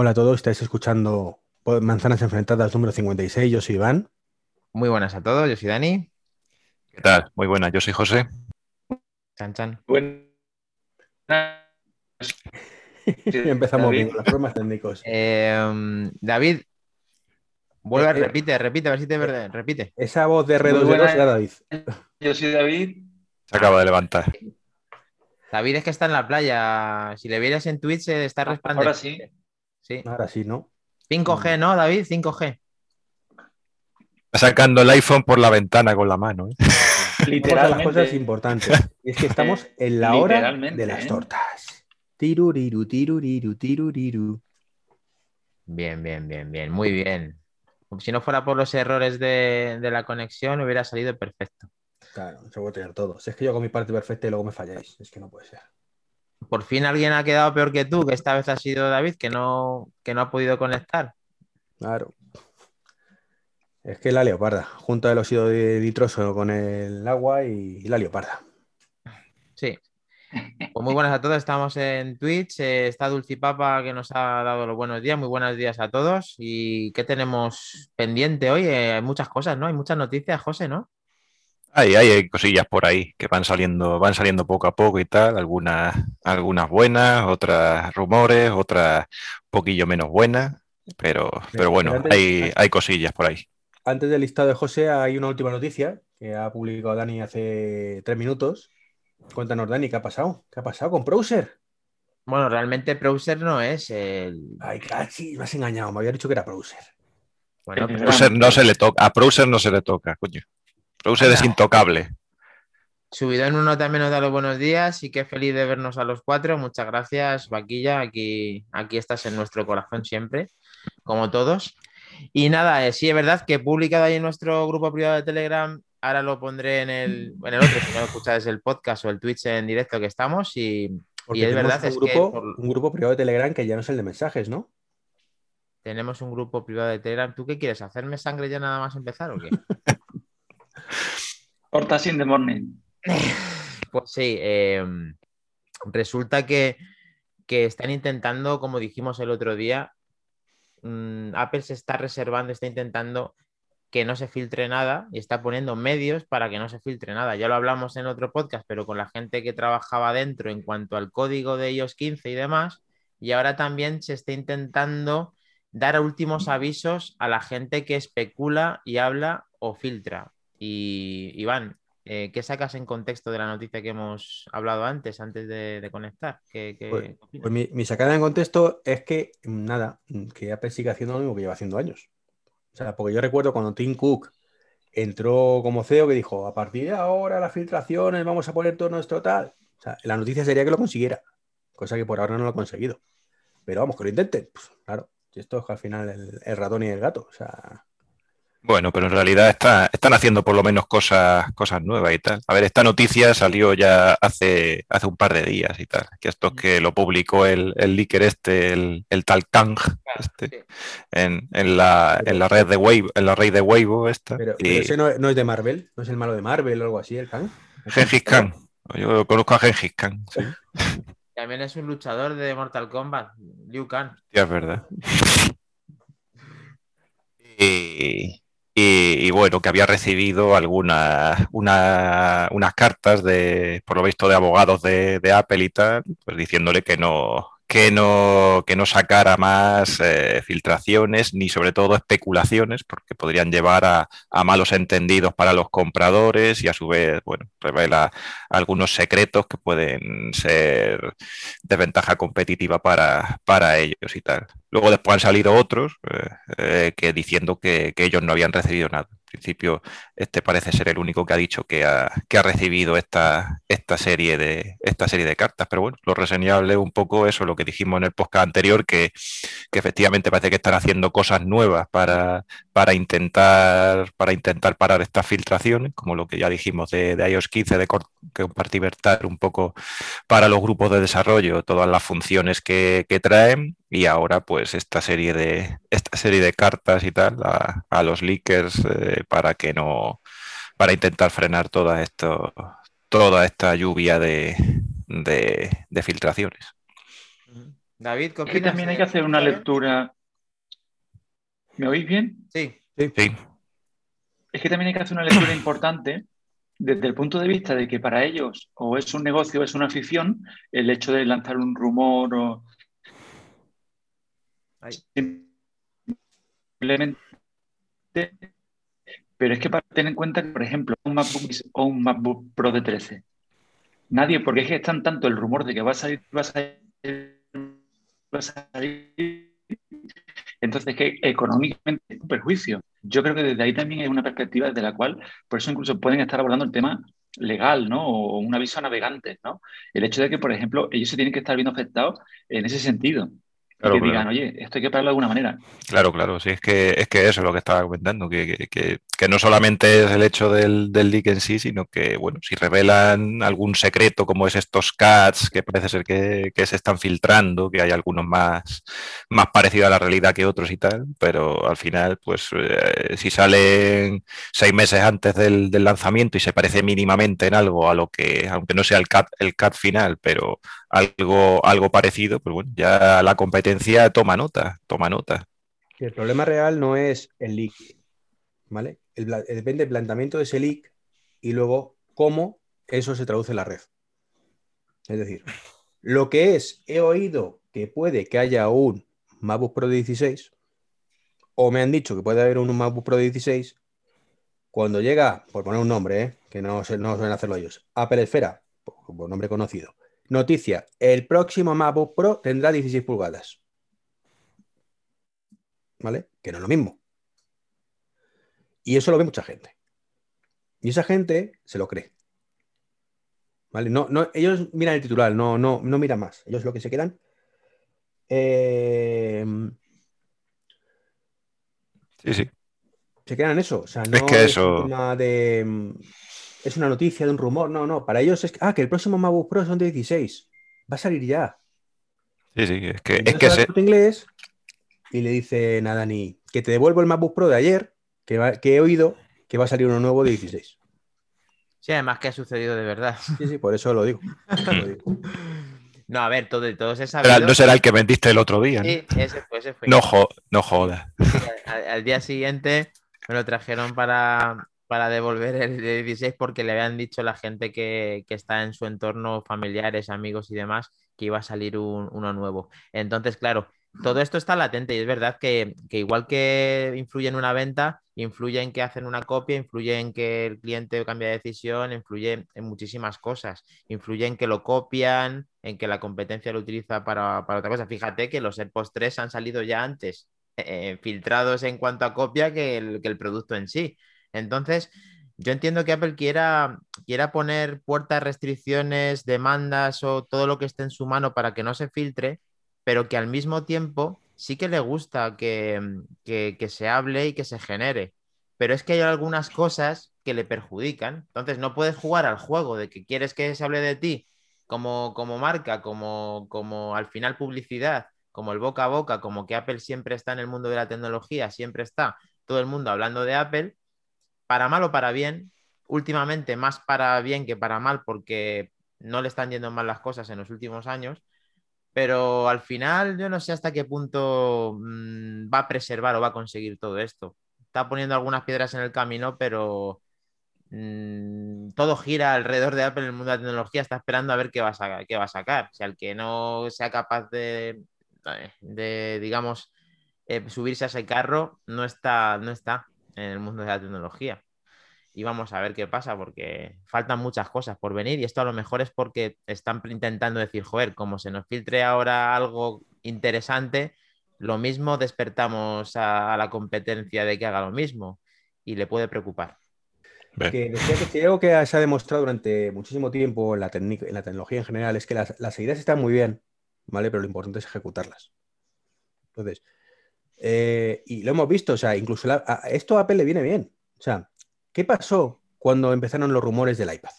Hola a todos, estáis escuchando Manzanas Enfrentadas número 56, yo soy Iván. Muy buenas a todos, yo soy Dani. ¿Qué tal? Muy buenas, yo soy José. Chan, chan. Empezamos bien con los problemas técnicos. Eh, David, vuelve, Eh, eh. repite, repite, a ver si te verdad, repite. Esa voz de Muy R2 buenas. era David. Yo soy David. Se acaba de levantar. David es que está en la playa. Si le vieras en Twitch, eh, está resplandeciente. Ahora sí. Sí. Ahora sí, ¿no? 5G, ¿no, David? 5G. Está sacando el iPhone por la ventana con la mano. ¿eh? Las cosas importantes. Y es que estamos en la hora de las ¿eh? tortas. Tiruriru, tiruriru, tiruriru. Bien, bien, bien, bien. Muy bien. Si no fuera por los errores de, de la conexión, hubiera salido perfecto. Claro, se voy a tener todo. Si es que yo hago mi parte perfecta y luego me falláis. Es que no puede ser. Por fin alguien ha quedado peor que tú, que esta vez ha sido David, que no, que no ha podido conectar. Claro. Es que la leoparda, junta el óxido de nitroso con el agua y la leoparda. Sí. Pues muy buenas a todos, estamos en Twitch. eh, está Dulcipapa que nos ha dado los buenos días. Muy buenos días a todos. ¿Y qué tenemos pendiente hoy? Eh, hay muchas cosas, ¿no? Hay muchas noticias, José, ¿no? Hay, hay, hay cosillas por ahí que van saliendo, van saliendo poco a poco y tal. Algunas, algunas buenas, otras rumores, otras un poquillo menos buenas. Pero, pero bueno, antes- hay, hay cosillas por ahí. Antes del listado de José hay una última noticia que ha publicado Dani hace tres minutos. Cuéntanos, Dani, ¿qué ha pasado? ¿Qué ha pasado con Browser? Bueno, realmente Browser no es el. Ay, casi, me has engañado. Me había dicho que era Browser. Bueno, pero- no se le toca, a Browser no se le toca, coño. Browser es Anda. intocable. Subido en uno también nos da los buenos días y qué feliz de vernos a los cuatro. Muchas gracias, Vaquilla. Aquí, aquí estás en nuestro corazón siempre, como todos. Y nada, eh, sí es verdad que he publicado ahí en nuestro grupo privado de Telegram. Ahora lo pondré en el, en el otro, si no escucháis el podcast o el Twitch en directo que estamos. Y, es verdad, un es que grupo, por- un grupo privado de Telegram que ya no es el de mensajes, ¿no? tenemos un grupo privado de Telegram. ¿Tú qué quieres? ¿Hacerme sangre ya nada más empezar o qué? Hortas in the morning. Pues sí, eh, resulta que, que están intentando, como dijimos el otro día, mm, Apple se está reservando, está intentando que no se filtre nada y está poniendo medios para que no se filtre nada. Ya lo hablamos en otro podcast, pero con la gente que trabajaba dentro en cuanto al código de iOS 15 y demás. Y ahora también se está intentando dar últimos avisos a la gente que especula y habla o filtra. Y Iván, eh, ¿qué sacas en contexto de la noticia que hemos hablado antes, antes de, de conectar? ¿Qué, qué Pues-? Pues mi, mi sacada en contexto es que, nada, que Apple sigue haciendo lo mismo que lleva haciendo años. O sea, porque yo recuerdo cuando Tim Cook entró como CEO que dijo, a partir de ahora las filtraciones vamos a poner todo nuestro tal. O sea, la noticia sería que lo consiguiera, cosa que por ahora no lo ha conseguido. Pero vamos, que lo intenten. Pues, claro, esto es al final el, el ratón y el gato. O sea, Bueno, pero en realidad está- están haciendo por lo menos cosas, cosas nuevas y tal. A ver, esta noticia salió ya hace, hace un par de días y tal. Que esto es que lo publicó el, el leaker este, el, el tal Kang, este, sí. en, en la, en la red de Weibo, en la red de Weibo esta. pero, y pero ese no, no es de Marvel, no es el malo de Marvel o algo así, el Kang. Gengis Khan. Yo conozco a Gengis Khan, sí, También es un luchador de Mortal Kombat, Liu Kang. sí, es verdad. Y, y- y bueno, que había recibido algunas una- unas cartas de, por lo visto, de abogados de, de Apple y tal, pues diciéndole que no, que no, que no sacara más eh, filtraciones ni sobre todo especulaciones, porque podrían llevar a, a malos entendidos para los compradores y a su vez, bueno, revela algunos secretos que pueden ser desventaja competitiva para, para ellos y tal. Luego después han salido otros eh, eh, que diciendo que, que ellos no habían recibido nada. Principio, este parece ser el único que ha dicho que ha, que ha recibido esta, esta, serie de, esta serie de cartas. Pero bueno, lo reseñable un poco eso, lo que dijimos en el podcast anterior, que, que efectivamente parece que están haciendo cosas nuevas para, para, intentar, para intentar parar estas filtraciones, como lo que ya dijimos de, de iOS 15, de compartimentar un poco para los grupos de desarrollo todas las funciones que, que traen. Y ahora pues esta serie de esta serie de cartas y tal a, a los leakers eh, para que no para intentar frenar toda esto toda esta lluvia de, de, de filtraciones. David, ¿qué que opinas también hay que hacer una lectura. ¿Me oís bien? Sí, Sí, Es que también hay que hacer una lectura importante desde el punto de vista de que para ellos o es un negocio o es una afición el hecho de lanzar un rumor o simplemente pero es que para tener en cuenta que por ejemplo un MacBook o un MacBook Pro de 13 nadie porque es que están tanto el rumor de que va a salir va a salir, va a salir entonces que económicamente es un perjuicio yo creo que desde ahí también hay una perspectiva desde la cual, por eso incluso pueden estar abordando el tema legal, ¿no? O un aviso a navegantes, ¿no? El hecho de que, por ejemplo, ellos se tienen que estar viendo afectados en ese sentido. Claro, que claro. digan, oye, esto hay que pagarlo de alguna manera. Claro, claro, sí, es que, es que eso es lo que estaba comentando, que, que- que- que no solamente es el hecho del, del leak en sí, sino que, bueno, si revelan algún secreto como es estos cats, que parece ser que, que se están filtrando, que hay algunos más, más parecidos a la realidad que otros y tal, pero al final, pues, eh, si salen seis meses antes del, del lanzamiento y se parece mínimamente en algo a lo que, aunque no sea el cat, el cat final, pero algo, algo parecido, pues bueno, ya la competencia toma nota, toma nota. El problema real no es el leak, ¿vale? El depende del planteamiento de ese leak y luego cómo eso se traduce en la red. Es decir, lo que es, he oído que puede que haya un MacBook Pro de 16, o me han dicho que puede haber un MacBook Pro de 16, cuando llega, por poner un nombre, ¿eh? que no, no suelen hacerlo ellos, Apple Esfera, por nombre conocido, noticia, el próximo MacBook Pro tendrá 16 pulgadas. ¿vale? Que no es lo mismo. Y eso lo ve mucha gente. Y esa gente se lo cree. ¿Vale? No, no, ellos miran el titular, no, no, no miran más. Ellos lo que se quedan. eh, Sí, sí. se quedan en eso. O sea, no Es que eso- un tema de. Es una noticia de un rumor. No, no. Para ellos es que, ah, que el próximo MacBook Pro son de 16. Va a salir ya. Sí, sí, es que, Y es que se- Corte inglés y le dice nada ni que te devuelvo el MacBook Pro de ayer, que, va- que he oído que va a salir uno nuevo de 16. sí, además que ha sucedido de verdad. Sí, sí, por eso lo digo. Lo digo. No, a ver, todo, todo se será- sabido. no será el que vendiste el otro día. ¿no? Sí, ese fue, ese fue. No, jo- no jodas. al, al día siguiente me lo trajeron para, para devolver el de 16 porque le habían dicho la gente que, que está en su entorno, familiares, amigos y demás, que iba a salir un- uno nuevo. Entonces, claro, todo esto está latente y es verdad que, que igual que influye en una venta, influye en que hacen una copia, influye en que el cliente cambia de decisión, influye en muchísimas cosas, influye en que lo copian, en que la competencia lo utiliza para, para otra cosa. Fíjate que los AirPods 3 han salido ya antes eh, filtrados en cuanto a copia que el, que el producto en sí. Entonces, yo entiendo que Apple quiera, quiera poner puertas, restricciones, demandas o todo lo que esté en su mano para que no se filtre, pero que al mismo tiempo sí que le gusta que, que, se hable y que se genere. Pero es que hay algunas cosas que le perjudican. Entonces, no puedes jugar al juego de que quieres que se hable de ti como, como marca, como, como al final publicidad, como el boca a boca, como que Apple siempre está en el mundo de la tecnología, siempre está todo el mundo hablando de Apple, para mal o para bien, últimamente más para bien que para mal porque no le están yendo mal las cosas en los últimos años, pero al final yo no sé hasta qué punto mmm, va a preservar o va a conseguir todo esto. Está poniendo algunas piedras en el camino, pero mmm, todo gira alrededor de Apple en el mundo de la tecnología, está esperando a ver qué va a, sacar. O sea, el que no sea capaz de, de digamos, eh, subirse a ese carro no está, no está en el mundo de la tecnología. Y vamos a ver qué pasa, porque faltan muchas cosas por venir. Y esto a lo mejor es porque están intentando decir, joder, como se nos filtre ahora algo interesante, lo mismo despertamos a, a la competencia de que haga lo mismo. Y le puede preocupar. Que decía que si algo que se ha demostrado durante muchísimo tiempo en la, en la tecnología en general es que las, las, ideas están muy bien, ¿vale? Pero lo importante es ejecutarlas. Entonces, eh, y lo hemos visto, o sea, incluso la, a esto a Apple le viene bien. O sea, ¿qué pasó cuando empezaron los rumores del iPad?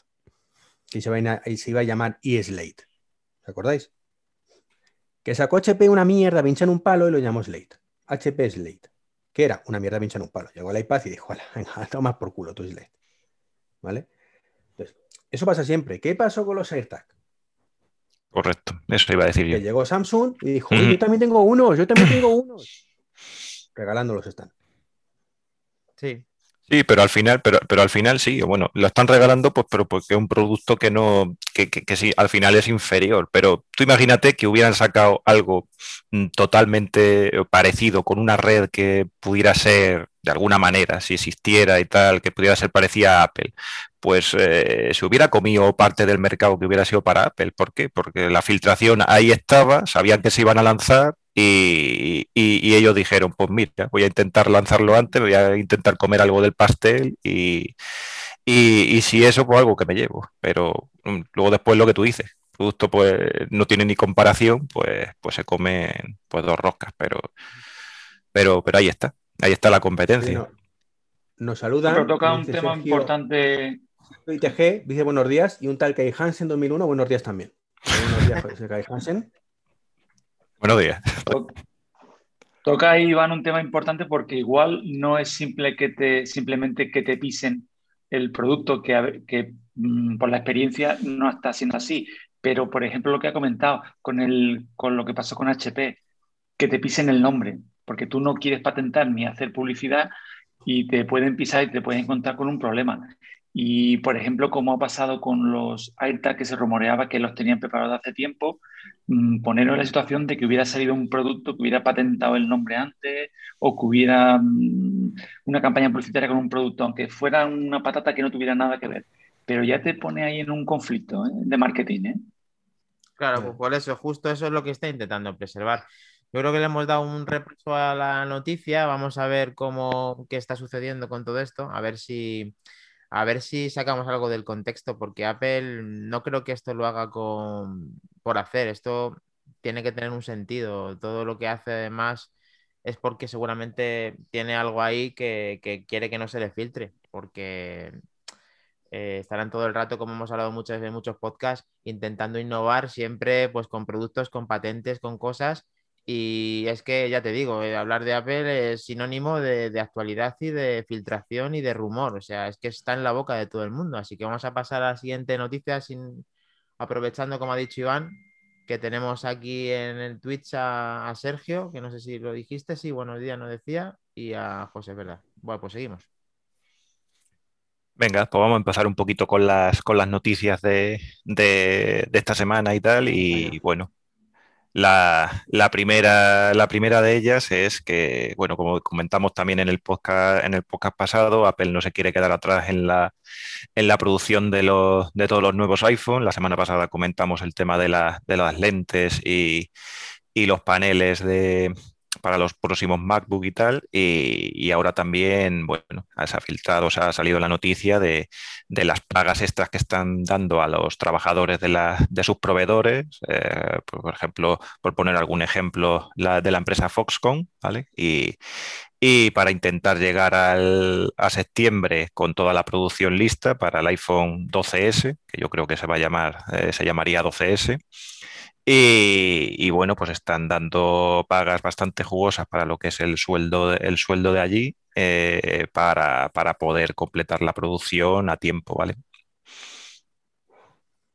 Que se, a, se iba a llamar eSlate. ¿Os acordáis? Que sacó HP una mierda, pincha en un palo y lo llamó Slate. HP Slate. Que era una mierda pincha en un palo. Llegó el iPad y dijo, venga, toma por culo tu Slate. ¿Vale? Entonces, eso pasa siempre. ¿Qué pasó con los AirTag? Correcto, eso iba a decir yo. Que llegó Samsung y dijo, yo también tengo unos, yo también tengo unos. Regalándolos están. Sí. Sí, pero al final, pero, pero al final sí, bueno, lo están regalando, pues, pero porque es un producto que no, que, que, sí, al final es inferior. Pero tú imagínate que hubieran sacado algo mm, totalmente parecido con una red que pudiera ser de alguna manera, si existiera y tal, que pudiera ser parecida a Apple, pues eh, se hubiera comido parte del mercado que hubiera sido para Apple. ¿Por qué? Porque la filtración ahí estaba, sabían que se iban a lanzar y, ellos dijeron, pues mira, voy a intentar lanzarlo antes, voy a intentar comer algo del pastel y, si eso, pues algo que me llevo. Pero mm, luego después lo que tú dices, el producto pues no tiene ni comparación, pues, pues se comen pues dos roscas, pero, pero, pero ahí está, ahí está la competencia. nos saludan. Pero toca un tema importante. ITG dice buenos días y un tal Kai Hansen 2001, buenos días también. Buenos días, Kai Hansen. Buenos días. Toca ahí, Iván, un tema importante porque igual no es simple que te, simplemente que te pisen el producto, que, que mm, por la experiencia no está siendo así. Pero, por ejemplo, lo que ha comentado con, el, con lo que pasó con HP, que te pisen el nombre, porque tú no quieres patentar ni hacer publicidad y te pueden pisar y te pueden encontrar con un problema. Y, por ejemplo, como ha pasado con los AirTag que se rumoreaba que los tenían preparados hace tiempo, mm, ponernos en la situación de que hubiera salido un producto que hubiera patentado el nombre antes o que hubiera mm, una campaña publicitaria con un producto, aunque fuera una patata que no tuviera nada que ver. Pero ya te pone ahí en un conflicto ¿eh? de marketing. ¿eh? Claro, pues por eso, justo eso es lo que está intentando preservar. Yo creo que le hemos dado un repaso a la noticia. Vamos a ver cómo qué está sucediendo con todo esto, a ver si a ver si sacamos algo del contexto, porque Apple no creo que esto lo haga con, por hacer, esto tiene que tener un sentido. Todo lo que hace además es porque seguramente tiene algo ahí que, quiere que no se le filtre, porque eh, estarán todo el rato, como hemos hablado muchas veces en muchos podcasts, intentando innovar siempre pues con productos, con patentes, con cosas y es que, ya te digo, eh, hablar de Apple es sinónimo de, actualidad y de filtración y de rumor. O sea, es que está en la boca de todo el mundo. Así que vamos a pasar a la siguiente noticia, sin... aprovechando, como ha dicho Iván, que tenemos aquí en el Twitch a, Sergio, que no sé si lo dijiste, sí, buenos días, no decía, y a José, ¿verdad? Bueno, pues seguimos. Venga, pues vamos a empezar un poquito con las, con las noticias de, esta semana y tal. Y bueno, la, primera, la primera de ellas es que, bueno, como comentamos también en el podcast, en el podcast pasado, Apple no se quiere quedar atrás en la, en la producción de, los, de todos los nuevos iPhone. La semana pasada comentamos el tema de, de las lentes y, y los paneles de, para los próximos MacBook y tal. Y, ahora también, bueno, se ha filtrado, se ha salido la noticia de, las pagas extras que están dando a los trabajadores de, sus proveedores. Eh, por ejemplo, por poner algún ejemplo, de la empresa Foxconn, ¿vale? Y, para intentar llegar a septiembre con toda la producción lista para el iPhone 12S, que yo creo que se va a llamar, eh, se llamaría 12S. Y, bueno, pues están dando pagas bastante jugosas para lo que es el sueldo, el sueldo de allí eh, para, para, poder completar la producción a tiempo, ¿vale?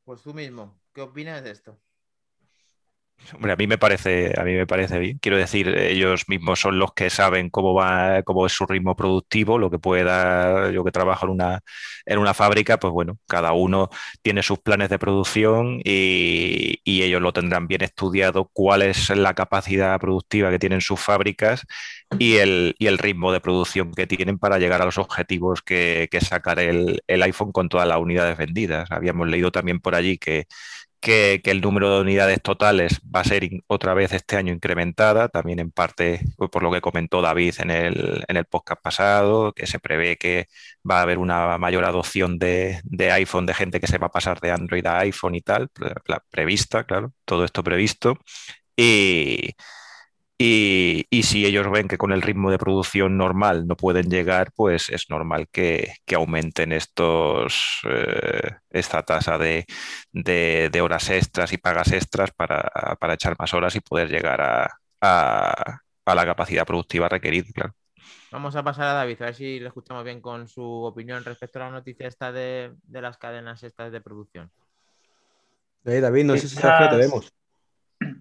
Pues tú mismo, ¿qué opinas de esto? Hombre, a mí me parece, a mí me parece bien. Quiero decir, ellos mismos son los que saben cómo va, cómo es su ritmo productivo, lo que puede dar. Yo que trabajo en una, en una fábrica, pues bueno, cada uno tiene sus planes de producción y, ellos lo tendrán bien estudiado cuál es la capacidad productiva que tienen sus fábricas y el, y el ritmo de producción que tienen para llegar a los objetivos que, que sacar el, el iPhone con todas las unidades vendidas. Habíamos leído también por allí que que, el número de unidades totales va a ser otra vez este año incrementada, también en parte pues, por lo que comentó David en el, en el podcast pasado, que se prevé que va a haber una mayor adopción de, de, iPhone, de gente que se va a pasar de Android a iPhone y tal, prevista, claro, todo esto previsto. Y, y, si ellos ven que con el ritmo de producción normal no pueden llegar, pues es normal que, aumenten estos, eh, esta tasa de, horas extras y pagas extras para, echar más horas y poder llegar a, la capacidad productiva requerida, claro. Vamos a pasar a David, a ver si le escuchamos bien con su opinión respecto a la noticia esta de, de las cadenas estas de producción. David, no sé si te vemos.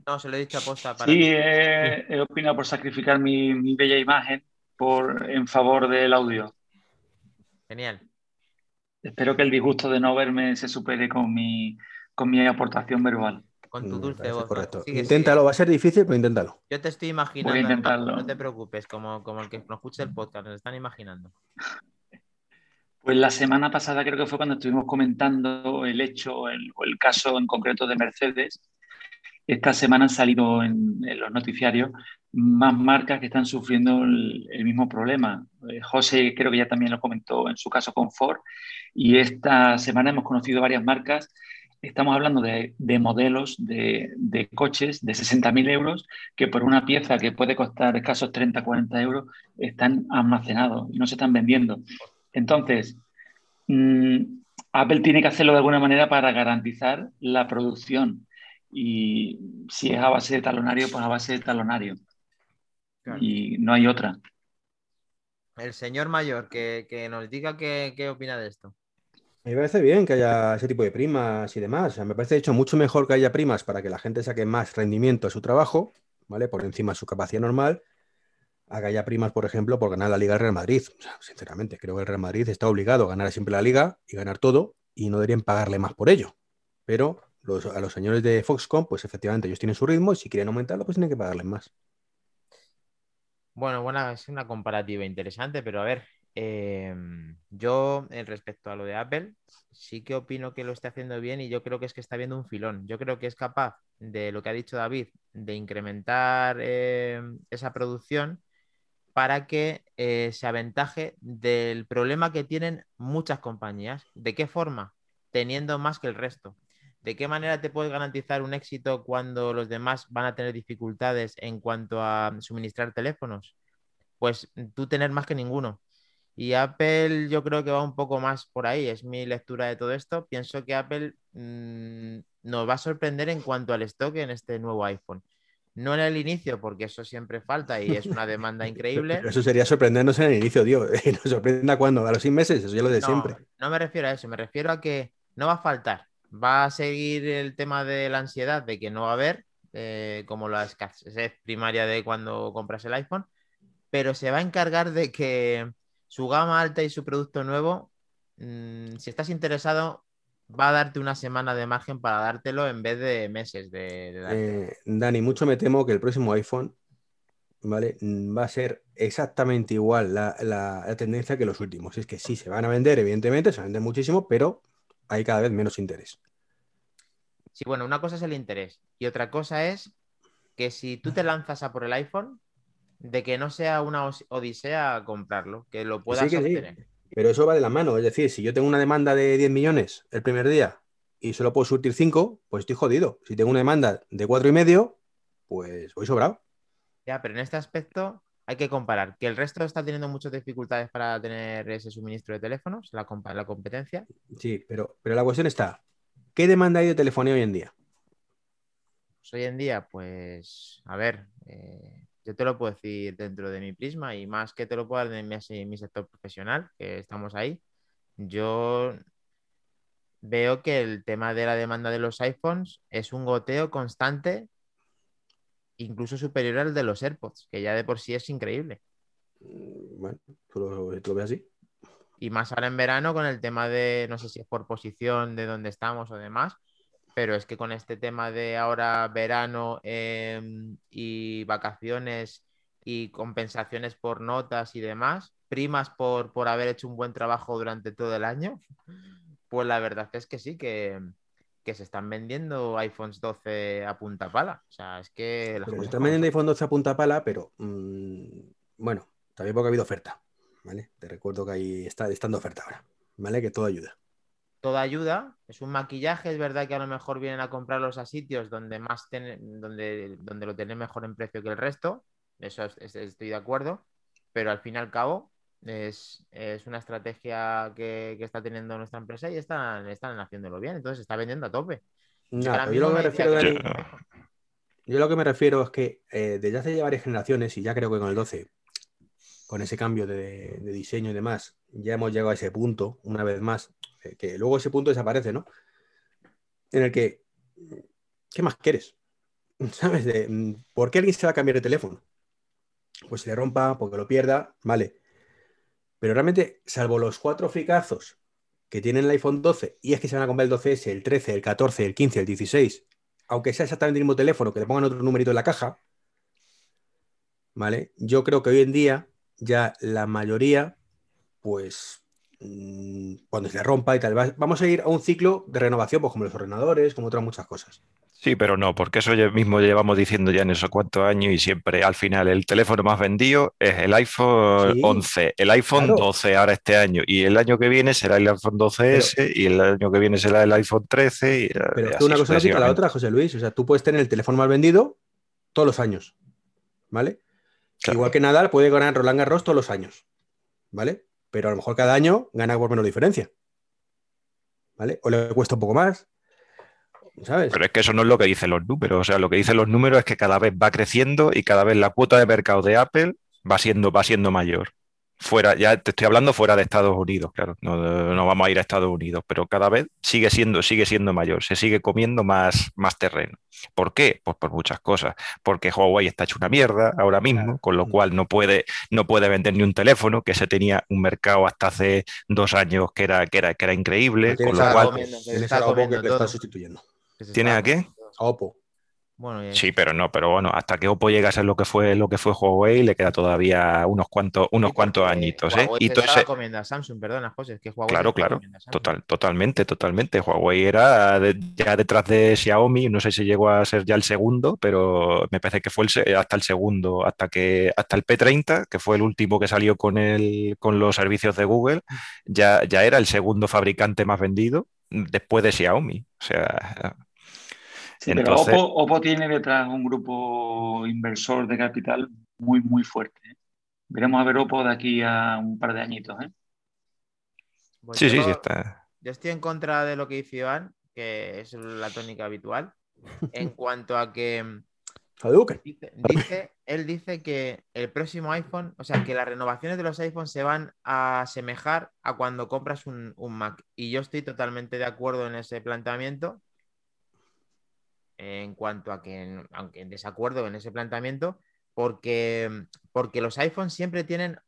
No, se lo he dicho a posta para Sí, he, he opinado por sacrificar mi, mi bella imagen por, en favor del audio. Genial. Espero que el disgusto de no verme se supere con mi, con mi aportación verbal. Con tu Me dulce voz. correcto. Sigue, inténtalo, sigue. va a ser difícil, pero inténtalo. Yo te estoy imaginando. Voy a hermano, intentarlo. No te preocupes, como, como el que nos escucha el podcast, nos están imaginando. Pues la semana pasada creo que fue cuando estuvimos comentando el hecho el- o el caso en concreto de Mercedes. Esta semana han salido en, los noticiarios más marcas que están sufriendo el, mismo problema. Eh, José creo que ya también lo comentó en su caso con Ford. Y esta semana hemos conocido varias marcas. Estamos hablando de, de modelos de, de coches de 60.000 euros que por una pieza que puede costar escasos 30, 40 euros están almacenados y no se están vendiendo. Entonces, mm, Apple tiene que hacerlo de alguna manera para garantizar la producción. Y si es a base de talonario, pues a base de talonario. Claro. Y no hay otra. El señor mayor, que, que nos diga qué, qué opina de esto. Me parece bien que haya ese tipo de primas y demás. O sea, me parece de hecho mucho mejor que haya primas para que la gente saque más rendimiento a su trabajo, ¿vale? Por encima de su capacidad normal, a que haya primas, por ejemplo, por ganar la Liga del Real Madrid. O sea, sinceramente, creo que el Real Madrid está obligado a ganar siempre la Liga y ganar todo y no deberían pagarle más por ello. Pero a los señores de Foxconn, pues efectivamente ellos tienen su ritmo y si quieren aumentarlo, pues tienen que pagarles más. Bueno, buena, es una comparativa interesante, pero a ver, eh, yo respecto a lo de Apple, sí que opino que lo está haciendo bien y yo creo que es que está viendo un filón. Yo creo que es capaz de lo que ha dicho David, de incrementar eh, esa producción para que eh, se aventaje del problema que tienen muchas compañías. ¿De qué forma? Teniendo más que el resto. ¿De qué manera te puedes garantizar un éxito cuando los demás van a tener dificultades en cuanto a suministrar teléfonos? Pues tú tener más que ninguno. Y Apple yo creo que va un poco más por ahí, es mi lectura de todo esto. Pienso que Apple mmm, nos va a sorprender en cuanto al stock en este nuevo iPhone. No en el inicio, porque eso siempre falta y es una demanda increíble. Pero eso sería sorprendernos en el inicio, tío. Nos sorprenda cuando, a los seis meses, eso ya lo de no, siempre. No me refiero a eso, me refiero a que no va a faltar. Va a seguir el tema de la ansiedad de que no va a haber, eh, como la escasez primaria de cuando compras el iPhone, pero se va a encargar de que su gama alta y su producto nuevo, mmm, si estás interesado, va a darte una semana de margen para dártelo en vez de meses de, de eh, Dani, mucho me temo que el próximo iPhone ¿vale? va a ser exactamente igual la, la, la, tendencia que los últimos. Es que sí, se van a vender, evidentemente, se vender muchísimo, pero hay cada vez menos interés. Sí, bueno, una cosa es el interés y otra cosa es que si tú te lanzas a por el iPhone, de que no sea una odisea comprarlo, que lo puedas sí, que obtener. Sí. Pero eso va de la mano, es decir, si yo tengo una demanda de 10 millones el primer día y solo puedo surtir 5, pues estoy jodido. Si tengo una demanda de cuatro y medio, pues voy sobrado. Ya, pero en este aspecto hay que comparar que el resto está teniendo muchas dificultades para tener ese suministro de teléfonos, la, la competencia. Sí, pero, pero la cuestión está, ¿qué demanda hay de telefonía hoy en día? Pues hoy en día, pues, a ver, eh, yo te lo puedo decir dentro de mi prisma y más que te lo puedo dar de mi, mi sector profesional, que estamos ahí. Yo veo que el tema de la demanda de los iPhones es un goteo constante, incluso superior al de los AirPods, que ya de por sí es increíble. Bueno, tú lo, tú lo ves así. Y más ahora en verano con el tema de, no sé si es por posición de dónde estamos o demás, pero es que con este tema de ahora verano eh, y vacaciones y compensaciones por notas y demás, primas por, por haber hecho un buen trabajo durante todo el año, pues la verdad es que sí, que, que se están vendiendo iPhones 12 a punta pala. O sea, es que... Las se están vendiendo iPhone 12 a punta pala, pero mmm, bueno, también porque ha habido oferta, ¿vale? Te recuerdo que ahí está estando oferta ahora, ¿vale? Que todo ayuda toda ayuda, es un maquillaje, es verdad que a lo mejor vienen a comprarlos a sitios donde más ten, donde, donde lo tienen mejor en precio que el resto, eso es, es, estoy de acuerdo, pero al fin y al cabo es, es una estrategia que, que, está teniendo nuestra empresa y están, están haciéndolo bien, entonces está vendiendo a tope. No, yo, lo que me refiero, Dani, yo lo que me refiero es que eh, desde hace ya varias generaciones, y ya creo que con el 12, con ese cambio de, de diseño y demás, ya hemos llegado a ese punto, una vez más, que luego ese punto desaparece, ¿no? En el que ¿qué más quieres? ¿Sabes? De, mm, ¿Por qué alguien se va a cambiar de teléfono? Pues se le rompa, porque lo pierda, vale. Pero realmente, salvo los cuatro fricazos que tienen el iPhone 12, y es que se van a comprar el 12S, el 13, el 14, el 15, el 16, aunque sea exactamente el mismo teléfono, que le pongan otro numerito en la caja, ¿vale? Yo creo que hoy en día ya la mayoría, pues mm, cuando se rompa y tal, va- vamos a ir a un ciclo de renovación, pues como los ordenadores, como otras muchas cosas. Sí, pero no, porque eso ya mismo llevamos diciendo ya en esos cuantos años y siempre al final el teléfono más vendido es el iPhone Sí, 11, el iPhone claro. 12 ahora este año y el año que viene será el iPhone 12S y el año que viene será el iPhone 13 y, Pero es que una cosa no quita la otra, José Luis. O sea, tú puedes tener el teléfono más vendido todos los años, ¿vale? Claro. Igual que Nadal puede ganar Roland Garros todos los años, ¿vale? Pero a lo mejor cada año gana por menos diferencia, ¿vale? O le cuesta un poco más, ¿sabes? Pero es que eso no es lo que dicen los números. O sea, lo que dicen los números es que cada vez va creciendo y cada vez la cuota de mercado de Apple va siendo, va siendo mayor. Fuera, ya te estoy hablando fuera de Estados Unidos, claro. No, no vamos a ir a Estados Unidos, pero cada vez sigue siendo, sigue siendo mayor, se sigue comiendo más, más terreno. ¿Por qué? Pues por muchas cosas. Porque Huawei está hecho una mierda ahora mismo, con lo cual no puede, no puede vender ni un teléfono, que se tenía un mercado hasta hace dos años que era, que era, que era increíble, con lo cual. Comiendo, está comiendo que sustituyendo. Que se ¿Tienes está a qué? A Oppo. Bueno, y- Sí, pero no, pero bueno, hasta que Oppo llegue a ser lo que fue lo que fue Huawei, le queda todavía unos cuantos, unos Sí, cuantos años, ¿eh? Huawei Y se todo ese, a Samsung, perdona, José, es que Huawei claro, claro, a total, totalmente, totalmente. Huawei era de- ya detrás de Xiaomi, no sé si llegó a ser ya el segundo, pero me parece que fue el hasta el segundo, hasta que hasta el P30, que fue el último que salió con el, con los servicios de Google, ya, ya era el segundo fabricante más vendido después de Xiaomi. O sea, Sí, pero Oppo, Oppo tiene detrás un grupo inversor de capital muy, muy fuerte. ¿eh? Veremos a ver Oppo de aquí a un par de añitos. ¿eh? Pues sí, sí, sí, está. Yo estoy en contra de lo que dice Iván, que es la tónica habitual, en cuanto a que dice, dice- él dice que el próximo iPhone, o sea, que las renovaciones de los iPhones se van a asemejar a cuando compras un, un Mac. Y yo estoy totalmente de acuerdo en ese planteamiento, en cuanto a que, aunque en desacuerdo en ese planteamiento, porque, porque los iPhones siempre tienen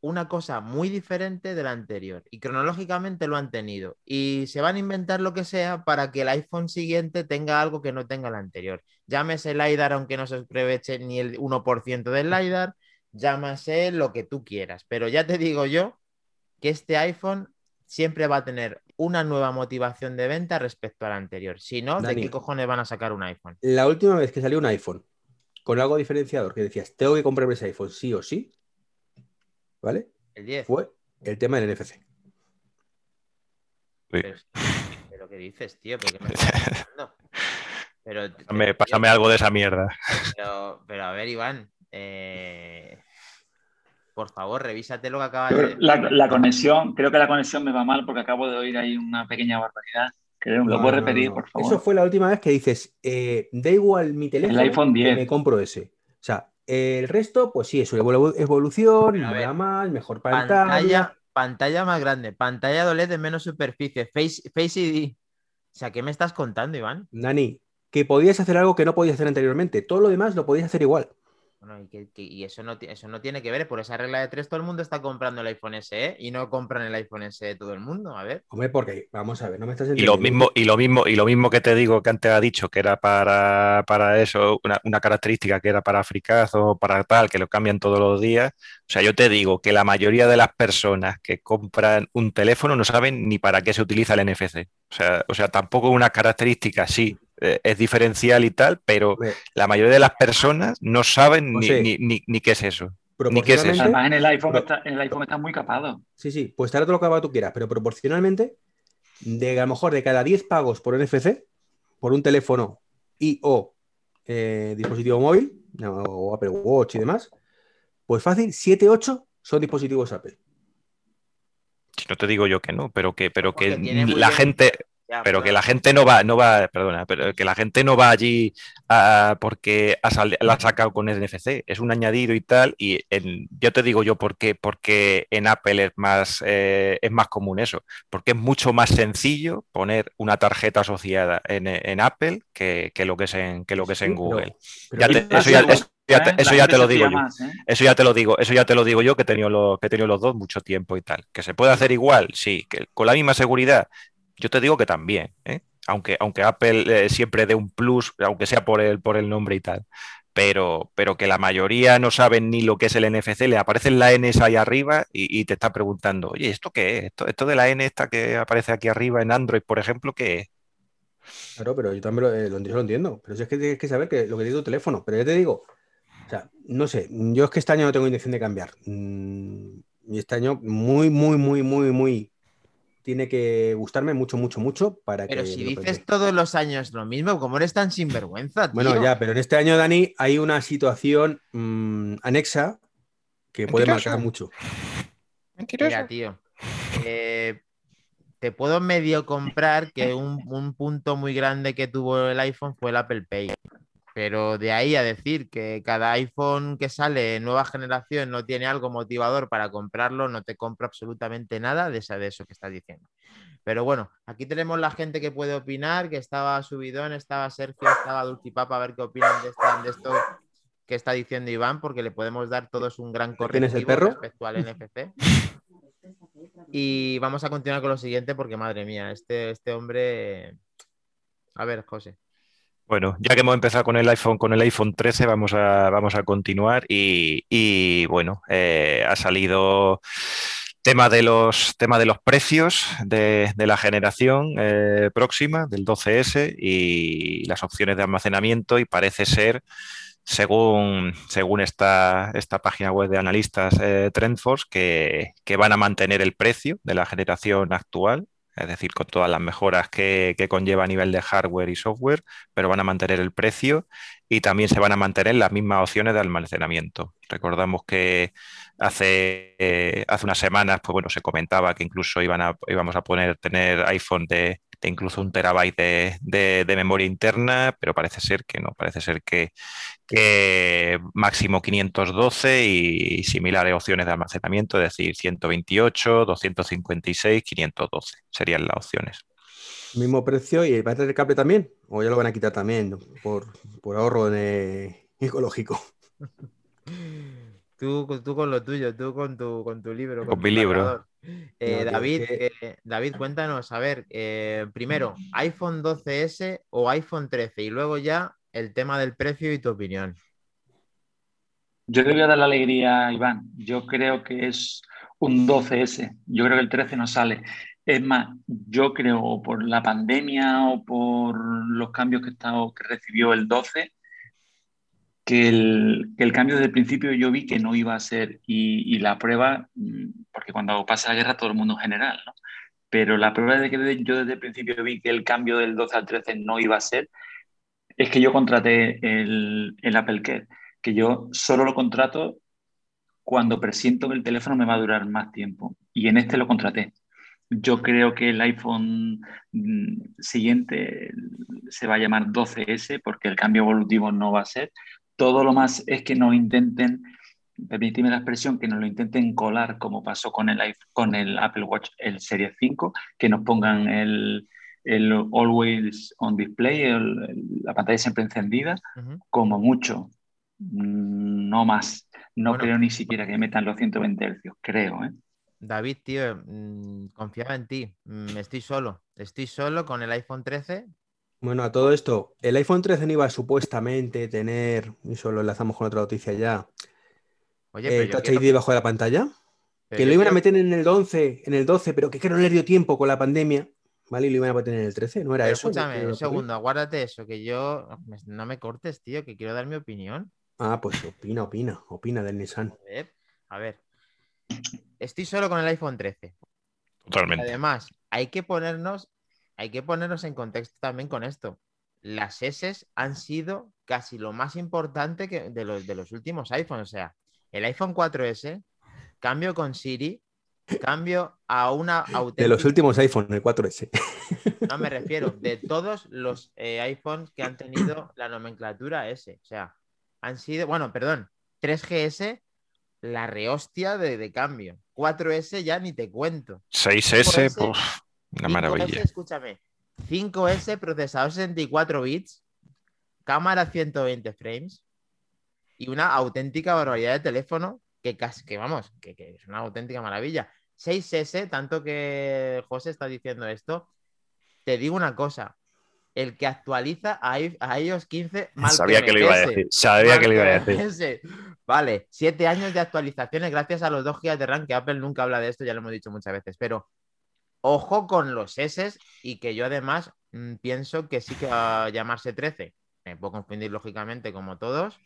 una cosa muy diferente de la anterior y cronológicamente lo han tenido y se van a inventar lo que sea para que el iPhone siguiente tenga algo que no tenga el anterior. Llámese LiDAR aunque no se aproveche ni el 1% del LiDAR, llámase lo que tú quieras, pero ya te digo yo que este iPhone siempre va a tener una nueva motivación de venta respecto al anterior. Si no, ¿de qué cojones van a sacar un iPhone? La última vez que salió un iPhone con algo diferenciador, que decías, tengo que comprarme ese iPhone sí o sí, ¿vale? El 10. Fue el tema del NFC. Pero, pero ¿qué dices, tío? ¿Por qué me estás? Pero, Pásame, algo de esa mierda. pero, pero, a ver, Iván, eh, por favor, revísate lo que acabas Pero de La, la conexión, creo que la conexión me va mal porque acabo de oír ahí una pequeña barbaridad. Creo, ¿Lo No, no, repetir, no. por favor? Eso fue la última vez que dices, eh, da igual mi teléfono, iPhone que 10. me compro ese. O sea, el resto, pues sí, es una evolu- evolución, Pero a mola ver, más, mejor pantalla. pantalla, pantalla más grande, pantalla de OLED de menos superficie, Face, Face ID. O sea, ¿qué me estás contando, Iván? Nani, que podías hacer algo que no podías hacer anteriormente. Todo lo demás lo podías hacer igual. Bueno, y, que- que- y eso, no, eso no tiene que ver, por esa regla de tres todo el mundo está comprando el iPhone SE y no compran el iPhone SE todo el mundo. A ver, Hombre, porque, vamos a ver, no me estás Y entendiendo. lo mismo, y lo mismo, y lo mismo que te digo que antes ha dicho que era para, para eso, una, una característica que era para fricazo, para tal, que lo cambian todos los días. O sea, yo te digo que la mayoría de las personas que compran un teléfono no saben ni para qué se utiliza el NFC. O sea, o sea, tampoco una característica, sí, eh, es diferencial y tal, pero la mayoría de las personas no saben ni, José. ni, ni- ni qué es eso. Ni qué es eso. Además, en el iPhone, Pero- está, en el iPhone está muy capado. sí, sí, pues estará todo lo que tú quieras, pero proporcionalmente, de a lo mejor de cada 10 pagos por NFC, por un teléfono y o eh, dispositivo móvil, o Apple Watch y demás, pues fácil, 7, 8 son dispositivos Apple. Si no te digo yo que no, pero que, pero Porque que la bien- gente, Ya, pero que la gente no va, no va, perdona, pero que la gente no va allí ah, porque ha sal- la ha sacado con NFC, es un añadido y tal, y en- yo te digo yo por qué, porque en Apple es más, eh, es más común eso, porque es mucho más sencillo poner una tarjeta asociada en, en Apple que, que lo que es en, que lo que es en Sí, Google. pero Ya ¿qué te- pasa? eso ya- Algo, eso ya te- ¿eh? eso ya gente te lo digo yo. más, ¿eh? Eso ya te lo digo, eso ya te lo digo yo que he tenido los, que he tenido los dos mucho tiempo y tal. Que se puede hacer igual, sí, que con la misma seguridad, yo te digo que también, ¿eh? Aunque, aunque Apple eh, siempre dé un plus, aunque sea por el, por el nombre y tal. Pero, pero que la mayoría no saben ni lo que es el NFC, le aparecen la N ahí arriba y, te están preguntando, oye, ¿esto qué es? ¿Esto, esto de la N esta que aparece aquí arriba en Android, por ejemplo, qué es? Claro, pero yo también lo, eh, lo entiendo. Pero si es que tienes que saber que lo que tiene tu teléfono. Pero ya te digo, o sea, no sé, yo es que este año no tengo intención de cambiar. Mm, Y este año muy, muy, muy, muy, muy tiene que gustarme mucho, mucho, mucho para Pero que si me lo dices todos los años lo mismo, ¿cómo eres tan sinvergüenza, tío? Bueno, ya, pero en este año, Dani, hay una situación mm, anexa que puede Mentiroso. marcar mucho. Mira, tío. eh, te puedo medio comprar que un, un punto muy grande que tuvo el iPhone fue el Apple Pay. Pero de ahí a decir que cada iPhone que sale nueva generación no tiene algo motivador para comprarlo, no te compro absolutamente nada de, esa, de eso que estás diciendo. Pero bueno, aquí tenemos la gente que puede opinar, que estaba Subidón, estaba Sergio, estaba Dulcipapa, a ver qué opinan de, esta- de esto que está diciendo Iván, porque le podemos dar todos un gran ¿Quién es el correctivo perro? respecto al NFC. Y vamos a continuar con lo siguiente porque, madre mía, este, este hombre... A ver, José. Bueno, ya que hemos empezado con el iPhone, con el iPhone 13, vamos a, vamos a continuar y, bueno, eh, ha salido tema de los, tema de los precios de, de la generación eh, próxima, del 12S, y las opciones de almacenamiento y parece ser, según, según esta, esta página web de analistas eh, Trendforce, que, que van a mantener el precio de la generación actual, es decir, con todas las mejoras que, conlleva a nivel de hardware y software, pero van a mantener el precio y también se van a mantener las mismas opciones de almacenamiento. Recordamos que hace, eh, hace unas semanas, pues bueno, se comentaba que incluso iban a, íbamos a poner, tener iPhone de, de incluso un terabyte de, de, de, memoria interna, pero parece ser que no, parece ser que, que máximo 512 y similares opciones de almacenamiento, es decir, 128, 256, 512 serían las opciones. Mismo precio y va a tener cable también, o ya lo van a quitar también por, por ahorro de, ecológico. Tú, tú, con lo tuyo, tú con tu, con tu libro. Con, con mi libro. Eh, no, David, que... eh, David, cuéntanos, a ver, eh, primero, iPhone 12S o iPhone 13 y luego ya el tema del precio y tu opinión. Yo le voy a dar la alegría Iván. Yo creo que es un 12S. Yo creo que el 13 no sale. Es más, yo creo por la pandemia o por los cambios que, está, que recibió el 12, que el, cambio desde el principio yo vi que no iba a ser. Y, la prueba, porque cuando pasa la guerra todo el mundo en general, ¿no? Pero la prueba de que yo desde el principio vi que el cambio del 12 al 13 no iba a ser, es que yo contraté el, el Apple Care, que yo solo lo contrato cuando presiento que el teléfono me va a durar más tiempo. Y en este lo contraté. Yo creo que el iPhone mm, siguiente se va a llamar 12S porque el cambio evolutivo no va a ser. Todo lo más es que no intenten, permíteme la expresión, que nos lo intenten colar como pasó con el, con el Apple Watch, el Series 5, que nos pongan el, el Always on Display, el, el, la pantalla siempre encendida, uh -huh. como mucho, no más. No bueno. creo ni siquiera que metan los 120 Hz, creo, ¿eh? David, tío, mmm, confiaba en ti. Mm, estoy solo. Estoy solo con el iPhone 13. Bueno, a todo esto, el iPhone 13 no iba a supuestamente tener, y solo enlazamos con otra noticia ya, Oye, eh, Touch ID debajo de la pantalla. Pero que lo iban quiero... a meter en el 11, en el 12, pero que, que no le dio tiempo con la pandemia. ¿Vale? Y lo iban a meter en el 13, ¿no era pero eso? Escúchame, un segundo, aguárdate eso, que yo. No me cortes, tío, que quiero dar mi opinión. Ah, pues opina, opina, opina del Nissan. A ver, a ver. Estoy solo con el iPhone 13. Totalmente. Además, hay que ponernos, hay que ponernos en contexto también con esto. Las S han sido casi lo más importante que de, los, de los últimos iPhones. O sea, el iPhone 4S, cambio con Siri Cambio a una auténtica. De los últimos iPhone, el 4S. No me refiero, de todos los eh, iPhones que han tenido la nomenclatura S. O sea, han sido, bueno, perdón, 3GS, la rehostia de, de cambio. 4S ya ni te cuento. 6S, 5S, pues, una 5S, maravilla. escúchame. 5S, procesador 64 bits, cámara 120 frames y una auténtica barbaridad de teléfono que casi, que vamos, que, que es una auténtica maravilla. 6S, tanto que José está diciendo esto, te digo una cosa. El que actualiza a, a iOS 15 mal Sabía que lo iba a decir. Sabía que lo iba a decir. Vale, siete años de actualizaciones gracias a los 2 GB de RAM, que Apple nunca habla de esto, ya lo hemos dicho muchas veces, pero ojo con los S y que yo además mm, pienso que sí que va a llamarse 13. Me puedo confundir lógicamente como todos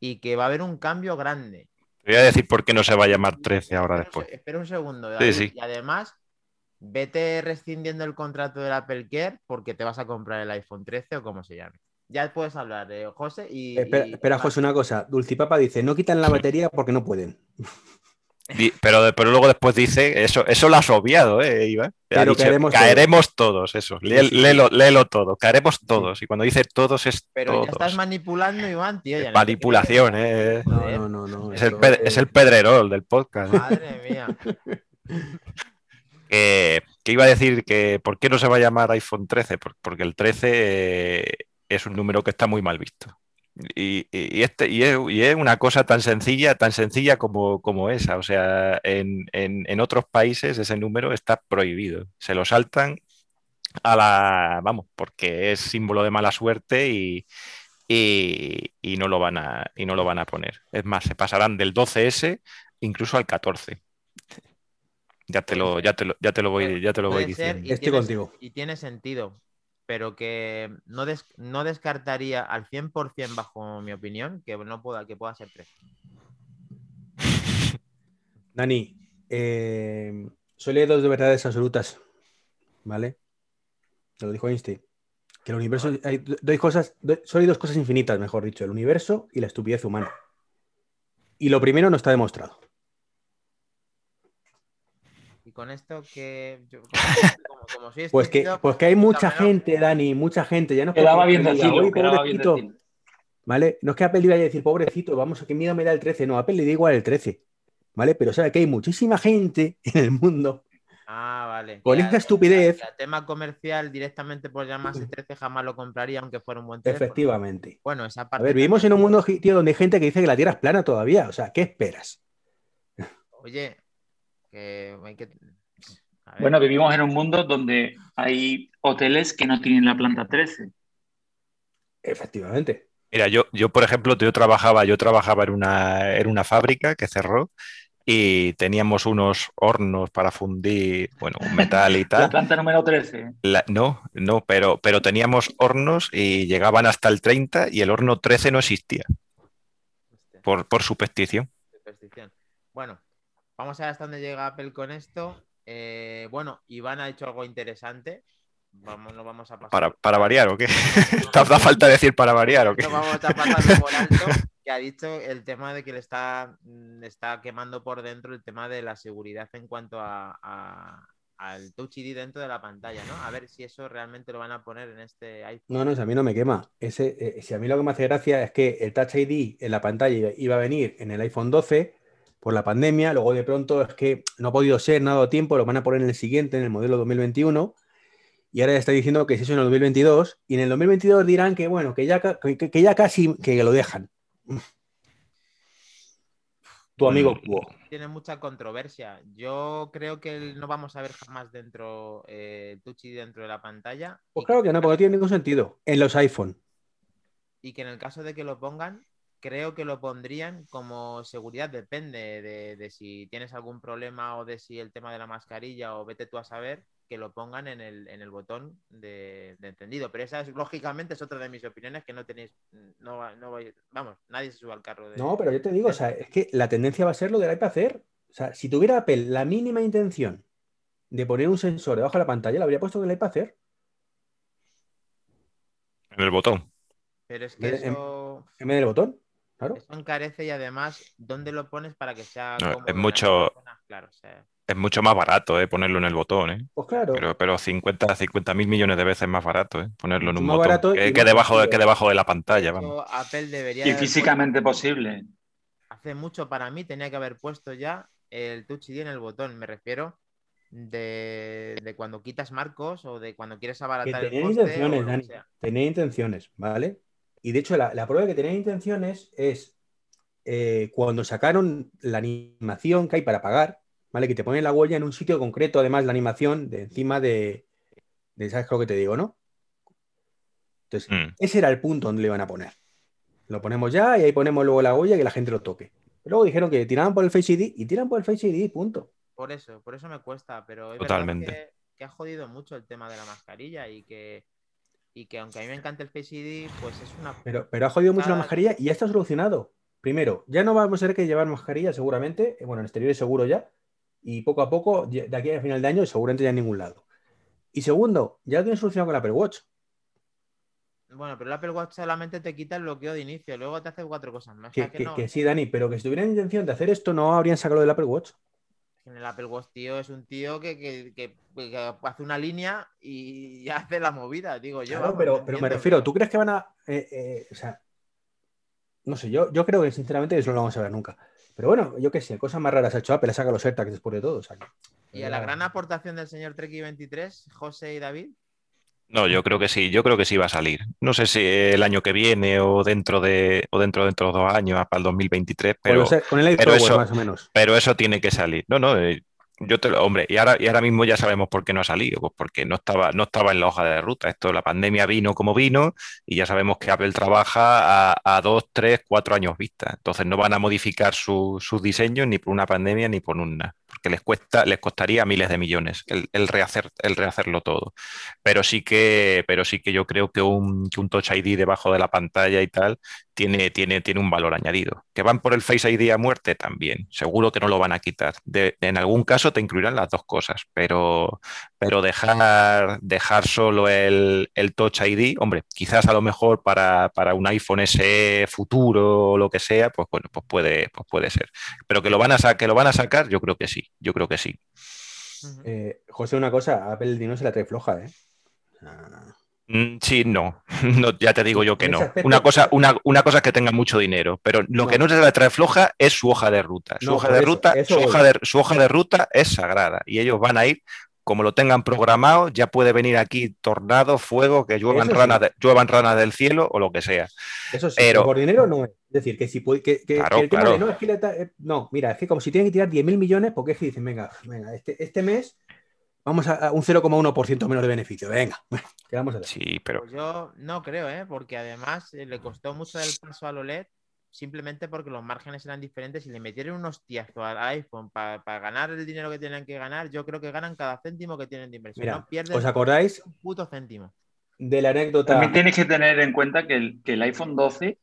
y que va a haber un cambio grande. Te voy a decir por qué no se va a llamar 13 ahora Espera después. Espera un segundo, Sí, sí. y además vete rescindiendo el contrato del Apple Care porque te vas a comprar el iPhone 13 o como se llame. Ya puedes hablar, eh, José. Y, Espera, y- espera, José, una cosa. Dulcipapa dice, no quitan la batería porque no pueden. Pero, pero luego después dice, eso, eso lo has obviado, ¿eh, Iván? Ha Pero dicho, caeremos caeremos todos, eso. Lé- léelo, léelo todo, caeremos todos. Y cuando dice todos es Pero todos. ya estás manipulando, Iván, tío. ya Manipulación. ¿eh? No, no, no, no. Es el, es el pedrerol del podcast. ¿eh? Madre mía. Que, que iba a decir que ¿por qué no se va a llamar iPhone 13? Por- Porque el 13 eh, es un número que está muy mal visto. Y, este, y, es, y es una cosa tan sencilla, tan sencilla como, como esa. O sea, en, en- en otros países ese número está prohibido. Se lo saltan a la, vamos, porque es símbolo de mala suerte y, y, y no lo van a, y no lo van a poner. Es más, se pasarán del 12S incluso al 14. Ya te lo, ya te lo, ya te lo voy, ya te lo voy ser, diciendo. Estoy tiene- contigo. Y tiene sentido, pero que no, des- no descartaría al 100% bajo mi opinión que no pueda, que pueda ser 13. Dani, eh, soy leído de verdades absolutas. ¿Vale? Te lo dijo Einstein. Que el universo. Hay do- dos cosas, solo hay dos cosas infinitas, mejor dicho: el universo y la estupidez humana. Y lo primero no está demostrado. Y con esto que yo, como, como soy Pues que, pues que hay mucha gente, Dani, mucha gente. Ya no es Quedaba bien decirlo. ¿Vale? No es que Apple iba a decir, pobrecito, vamos, que miedo me da el 13. No, Apple le da igual el 13. ¿Vale? Pero sabe que hay muchísima gente en el mundo Ah, vale. Con Que esa a- estupidez- a tema comercial directamente por llamarse 13 jamás lo compraría aunque fuera un buen teléfono. Efectivamente. Bueno, esa A parte. ver, vivimos en un mundo, tío, donde hay gente que dice que la Tierra es plana todavía. O sea, ¿qué esperas? Oye, que hay que. a ver, Bueno, vivimos en un mundo donde hay hoteles que no tienen la planta 13. Efectivamente. Mira, yo, yo, por ejemplo, yo trabajaba, yo trabajaba en una, en una fábrica que cerró y teníamos unos hornos para fundir, bueno, un metal y La tal. planta número 13. La- no, no, pero, pero teníamos hornos y llegaban hasta el 30 y el horno 13 no existía por, por superstición. superstición. Bueno, vamos a ver hasta dónde llega Apple con esto. Eh, bueno, Iván ha hecho algo interesante. Vamos, no vamos a pasar. ¿Para, para variar o qué? ¿Te da falta decir para variar o qué? No vamos a pasarlo por alto, que ha dicho el tema de que le está, está quemando por dentro el tema de la seguridad en cuanto a, a- al Touch ID dentro de la pantalla, ¿no? A ver si eso realmente lo van a poner en este iPhone. No, no, si a mí no me quema. Ese, eh, si a mí lo que me hace gracia es que el Touch ID en la pantalla iba a venir en el iPhone 12 por la pandemia, luego de pronto es que no ha podido ser, no ha dado tiempo, lo van a poner en el siguiente, en el modelo 2021, y ahora ya está diciendo que si eso en el 2022, y en el 2022 dirán que bueno, que ya, que, que ya casi que lo dejan. Tu amigo Mm. Tiene mucha controversia. Yo creo que no vamos a ver jamás dentro eh, ID dentro de la pantalla. Pues claro que no, porque no tiene ningún sentido. En los iPhone. y que en el caso de que lo pongan, creo que lo pondrían como seguridad, depende de, de si tienes algún problema o de si el tema de la mascarilla o vete tú a saber, que lo pongan en el, en el botón de, de encendido. Pero esa es, lógicamente es otra de mis opiniones que no tenéis, no, va- no vais- vamos, nadie se sube al carro de... No, pero yo te digo, o sea, es que la tendencia va a ser lo del iPad Air. O sea, si tuviera Apple la mínima intención de poner un sensor debajo de la pantalla, lo habría puesto en el iPad Air. En el botón. Pero es que En- en- eso, En vez del botón. Claro. eso encarece y además, ¿dónde lo pones para que sea No, es mucho- personas? Claro, o sea, Es mucho más barato eh, ponerlo en el botón, ¿eh? Pues claro. Pero, pero 50, 50 mil millones de veces más barato, ¿eh? Ponerlo en un más botón. que, que debajo, de, que debajo de la pantalla, vamos. Eso Apple debería. Y haber físicamente posible. hace mucho para mí tenía que haber puesto ya el Touch ID en el botón. Me refiero de, de cuando quitas marcos o de cuando quieres Que abaratar el tenían coste intenciones, que Dani. sea. Tenía intenciones, ¿vale? Y de hecho, la, la prueba de que tenían intenciones es eh, cuando sacaron la animación que hay para pagar, ¿vale? Que te ponen la huella en un sitio concreto, además la animación de encima de, de ¿sabes lo que te digo, no? Entonces, Mm. ese era el punto donde le iban a poner. Lo ponemos ya y ahí ponemos luego la huella y que la gente lo toque. Luego dijeron que tiraban por el Face ID y tiran por el Face ID, punto. Por eso, por eso me cuesta, pero es Totalmente. verdad que, que ha jodido mucho el tema de la mascarilla y que, y que aunque a mí me encanta el Face ID, pues es una... Pero, pero ha jodido mucho la mascarilla y ya está solucionado. Primero, ya no vamos a tener que llevar mascarilla seguramente, eh, bueno, en exteriores seguro ya, y poco a poco, de aquí a final de año, seguramente ya en ningún lado. Y segundo, ya lo tienes solucionado con el Apple Watch. Bueno, pero el Apple Watch solamente te quita el bloqueo de inicio, luego te hace cuatro cosas más. Que, sea, que que- no- que sí, Dani, pero que si tuvieran intención de hacer esto, no habrían sacado del Apple Watch. En el Apple Watch, tío, es un tío que, que- que- que hace una línea y hace la movida, digo yo. Claro, pero, pero me refiero, ¿tú crees que van a. eh, eh, o sea, no sé, yo, yo creo que sinceramente eso no lo vamos a ver nunca. Pero bueno, yo qué sé, cosas más raras ha hecho Apple, saca los AirTags después de todo. o sea Y a la gran aportación del señor Treki 23, José y David, No, yo creo que sí, yo creo que sí va a salir. No sé si el año que viene o dentro de, o dentro, dentro de dos años, para el 2023, Con, pero, con el pero iPhone, eso- más o menos. pero eso tiene que salir. No, no, eh, yo te lo, hombre, y ahora, y ahora mismo ya sabemos por qué no ha salido, pues porque no estaba, no estaba en la hoja de ruta. Esto, la pandemia vino como vino, y ya sabemos que Apple trabaja a, dos, tres, cuatro años vista. Entonces no van a modificar su- sus diseños ni por una pandemia ni por una, porque les cuesta, les costaría miles de millones el, el rehacer, el rehacerlo todo. Pero sí que, pero sí que yo creo que un, que un Touch ID debajo de la pantalla y tal tiene, tiene, tiene un valor añadido. ¿Que van por el Face ID a muerte? También. Seguro que no lo van a quitar. De- en algún caso te incluirán las dos cosas, pero, pero dejar, dejar solo el, el Touch ID, hombre, quizás a lo mejor para, para un iPhone SE futuro o lo que sea, pues bueno, pues puede, pues puede ser. Pero que lo van a sa- que lo van a sacar, yo creo que sí, yo creo que sí. Eh, José, una cosa, Apple el dinero se la trae floja, ¿eh? Ah, Sí, no. No, ya te digo yo que no. Una cosa, una, una cosa es que tenga mucho dinero, pero lo que no se le trae floja es su hoja de ruta. Su No, hoja de eso, ruta, eso su hoja de, su hoja de ruta es sagrada y ellos van a ir como lo tengan programado, ya puede venir aquí tornado, fuego, que lluevan sí. ranas, de- lluevan ranas del cielo o lo que sea. Eso sí, Pero- por dinero no es. Es decir, que si puede, que, que- Claro, que el tema claro. de no, es que eh, no, mira, es que como si tienen que tirar 10.000 millones, porque es que dicen, venga, venga, este, este mes vamos a, a un 0,1% menos de beneficio. Venga, bueno, ¿qué vamos a hacer? Sí, pero Pues yo no creo, ¿eh? porque además eh, le costó mucho el paso al OLED simplemente porque los márgenes eran diferentes y le metieron un hostiazo al iPhone para ganar el dinero que tienen que ganar. Yo creo que ganan cada céntimo que tienen de inversión. Mira, no pierden ¿os acordáis un puto céntimo. de la anécdota? También tienes que tener en cuenta que el, que el iPhone 12,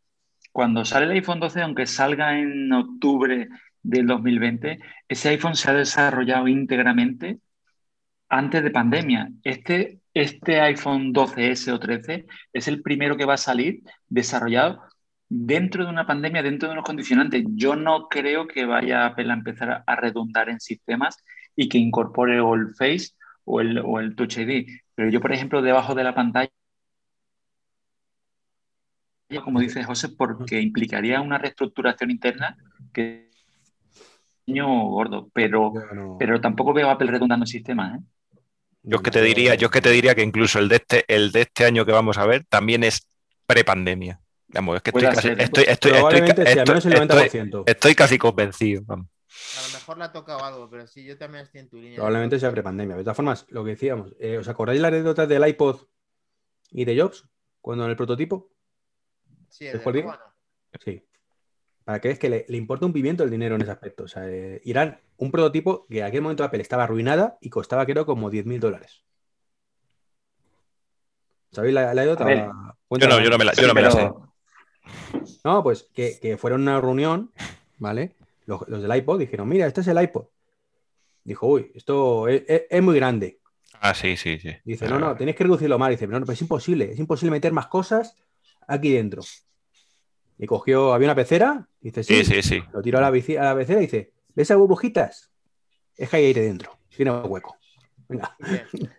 cuando sale el iPhone 12, aunque salga en octubre del 2020, ese iPhone se ha desarrollado íntegramente antes de pandemia. Este, este iPhone 12S o 13 es el primero que va a salir desarrollado dentro de una pandemia, dentro de unos condicionantes. Yo no creo que vaya Apple a empezar a, redundar en sistemas y que incorpore o el Face o el, o el Touch ID. Pero yo, por ejemplo, debajo de la pantalla, como dice José, porque implicaría una reestructuración interna que es gordo, pero, no- pero tampoco veo a Apple redundando en sistemas. ¿eh? Yo es que te diría, yo es que te diría que incluso el de este, el de este año que vamos a ver también es prepandemia. Vamos, es que estoy casi, estoy, estoy, estoy, Probablemente sí, al menos el estoy- 90%. estoy casi convencido. vamos. A lo mejor le ha tocado algo, pero sí, yo también estoy en tu línea. Probablemente sea prepandemia. De todas formas, lo que decíamos, eh, ¿os acordáis la anécdota del iPod y de Jobs? Cuando en el prototipo, Sí, el ¿Después de sí. Para que es que le, le importa un pimiento el dinero en ese aspecto. O sea, eh, Irán, un prototipo que en aquel momento Apple estaba arruinada y costaba, creo, como 10.000 dólares. ¿Sabéis la, la anécdota? Yo no, yo no me la, yo Sí, no me la sé. No, pues que, que fueron a una reunión, ¿vale? Los, los del iPod dijeron, mira, este es el iPod. Dijo, uy, esto es, es- es muy grande. Ah, sí, sí, sí. Dice, no, no, tenéis que reducirlo más. Dice, no, no, pero es imposible, es imposible meter más cosas aquí dentro. Y cogió, había una pecera, dice, sí, Sí, sí, lo tiró a la, bici- a la pecera y dice, ¿ves esas burbujitas? es que hay aire dentro, tiene hueco. Venga.